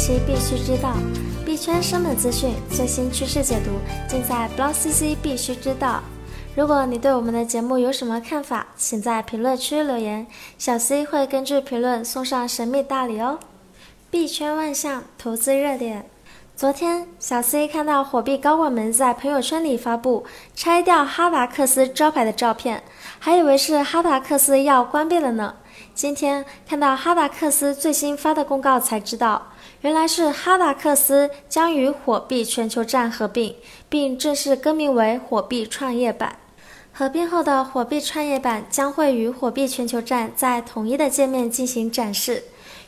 期必须知道，币圈生本资讯、最新趋势解读，尽在 BlockCC 必须知道。如果你对我们的节目有什么看法，请在评论区留言，小 C 会根据评论送上神秘大礼哦。币圈万象投资热点，昨天小 C 看到火币高管们在朋友圈里发布拆掉哈达克斯招牌的照片，还以为是哈达克斯要关闭了呢。今天看到哈达克斯最新发的公告，才知道原来是哈达克斯将与火币全球站合并，并正式更名为火币创业板。合并后的火币创业板将会与火币全球站在统一的界面进行展示。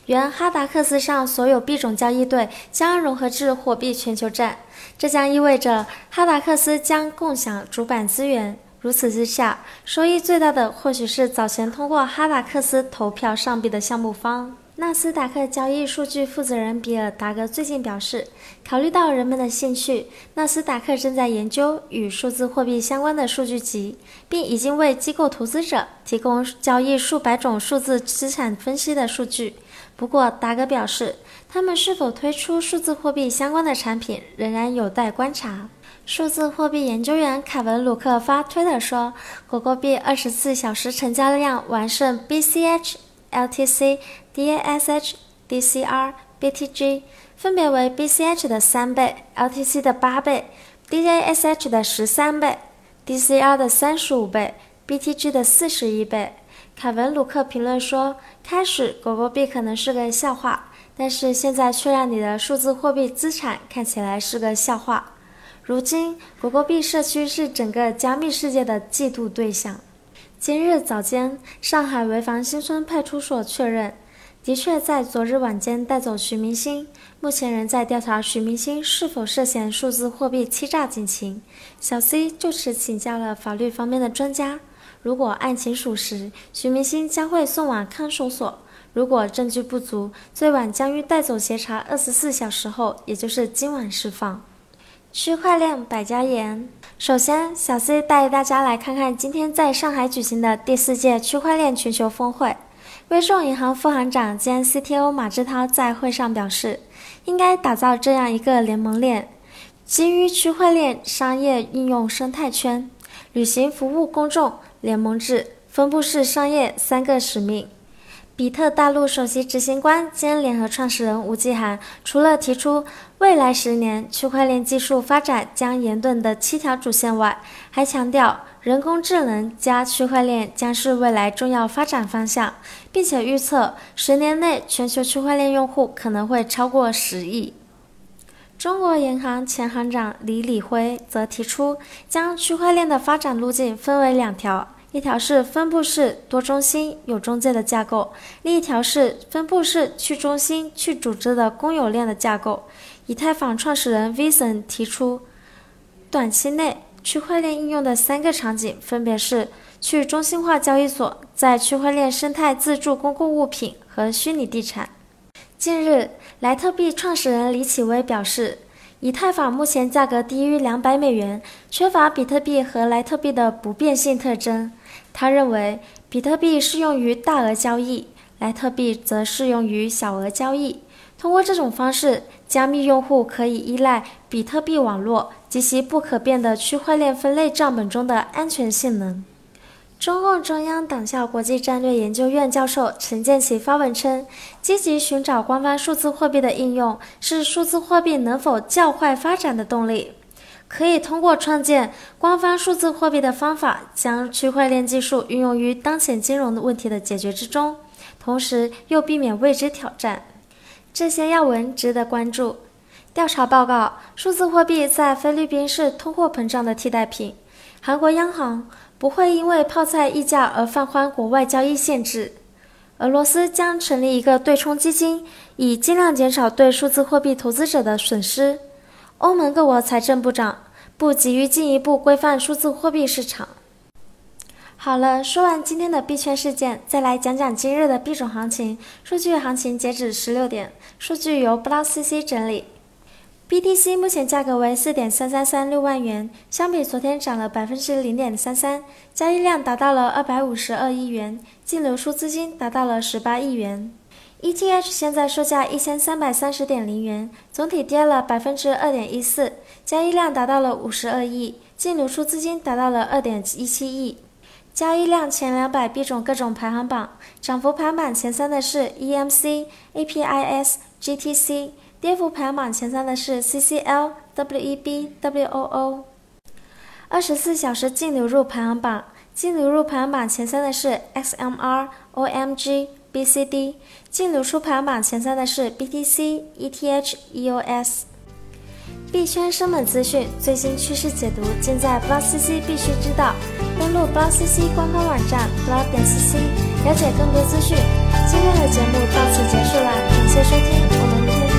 原哈达克斯上所有币种交易对将融合至火币全球站，这将意味着哈达克斯将共享主板资源。如此之下，收益最大的或许是早前通过哈达克斯投票上币的项目方。纳斯达克交易数据负责人比尔达格最近表示，考虑到人们的兴趣，纳斯达克正在研究与数字货币相关的数据集，并已经为机构投资者提供交易数百种数字资产分析的数据。不过，达格表示，他们是否推出数字货币相关的产品仍然有待观察。数字货币研究员凯文·鲁克发推特说：“狗狗币二十四小时成交量完胜 BCH、LTC、DASH、DCR、BTG，分别为 BCH 的三倍、LTC 的八倍、DASH 的十三倍、DCR 的三十五倍、BTG 的四十一倍。”凯文·鲁克评论说：“开始，狗狗币可能是个笑话，但是现在却让你的数字货币资产看起来是个笑话。”如今，狗狗币社区是整个加密世界的嫉妒对象。今日早间，上海潍坊新村派出所确认，的确在昨日晚间带走徐明星，目前仍在调查徐明星是否涉嫌数字货币欺诈警情。小 C 就此请教了法律方面的专家，如果案情属实，徐明星将会送往看守所；如果证据不足，最晚将于带走协查二十四小时后，也就是今晚释放。区块链百家言。首先，小 C 带大家来看看今天在上海举行的第四届区块链全球峰会。微众银行副行长兼 CTO 马志涛在会上表示，应该打造这样一个联盟链，基于区块链商业应用生态圈，履行服务公众、联盟制、分布式商业三个使命。比特大陆首席执行官兼联合创始人吴继涵，除了提出未来十年区块链技术发展将严顿的七条主线外，还强调人工智能加区块链将是未来重要发展方向，并且预测十年内全球区块链用户可能会超过十亿。中国银行前行长李李辉则提出，将区块链的发展路径分为两条。一条是分布式多中心有中介的架构，另一条是分布式去中心去组织的公有链的架构。以太坊创始人 Vinson 提出，短期内区块链应用的三个场景分别是去中心化交易所、在区块链生态自助公共物品和虚拟地产。近日，莱特币创始人李启威表示。以太坊目前价格低于两百美元，缺乏比特币和莱特币的不变性特征。他认为，比特币适用于大额交易，莱特币则适用于小额交易。通过这种方式，加密用户可以依赖比特币网络及其不可变的区块链分类账本中的安全性能。中共中央党校国际战略研究院教授陈建奇发文称，积极寻找官方数字货币的应用是数字货币能否较快发展的动力。可以通过创建官方数字货币的方法，将区块链技术运用于当前金融的问题的解决之中，同时又避免未知挑战。这些要闻值得关注。调查报告：数字货币在菲律宾是通货膨胀的替代品。韩国央行。不会因为泡菜溢价而放宽国外交易限制。俄罗斯将成立一个对冲基金，以尽量减少对数字货币投资者的损失。欧盟各国财政部长不急于进一步规范数字货币市场。好了，说完今天的币圈事件，再来讲讲今日的币种行情。数据行情截止十六点，数据由 BlockCC 整理。BTC 目前价格为四点三三三六万元，相比昨天涨了百分之零点三三，交易量达到了二百五十二亿元，净流出资金达到了十八亿元。ETH 现在售价一千三百三十点零元，总体跌了百分之二点一四，交易量达到了五十二亿，净流出资金达到了二点一七亿。交易量前两百币种各种排行榜，涨幅排行榜前三的是 EMC、APIS、GTC，跌幅排行榜前三的是 CCL、WEB、WOO。二十四小时净流入排行榜，净流入排行榜前三的是 XMR、OMG、BCD，净流出排行榜前三的是 BTC、ETH、EOS。币圈生猛资讯，最新趋势解读，尽在 BlockCC 必须知道。登录 BlockCC 官方网站 block 点 cc，了解更多资讯。今天的节目到此结束了，感谢收听，我们明天。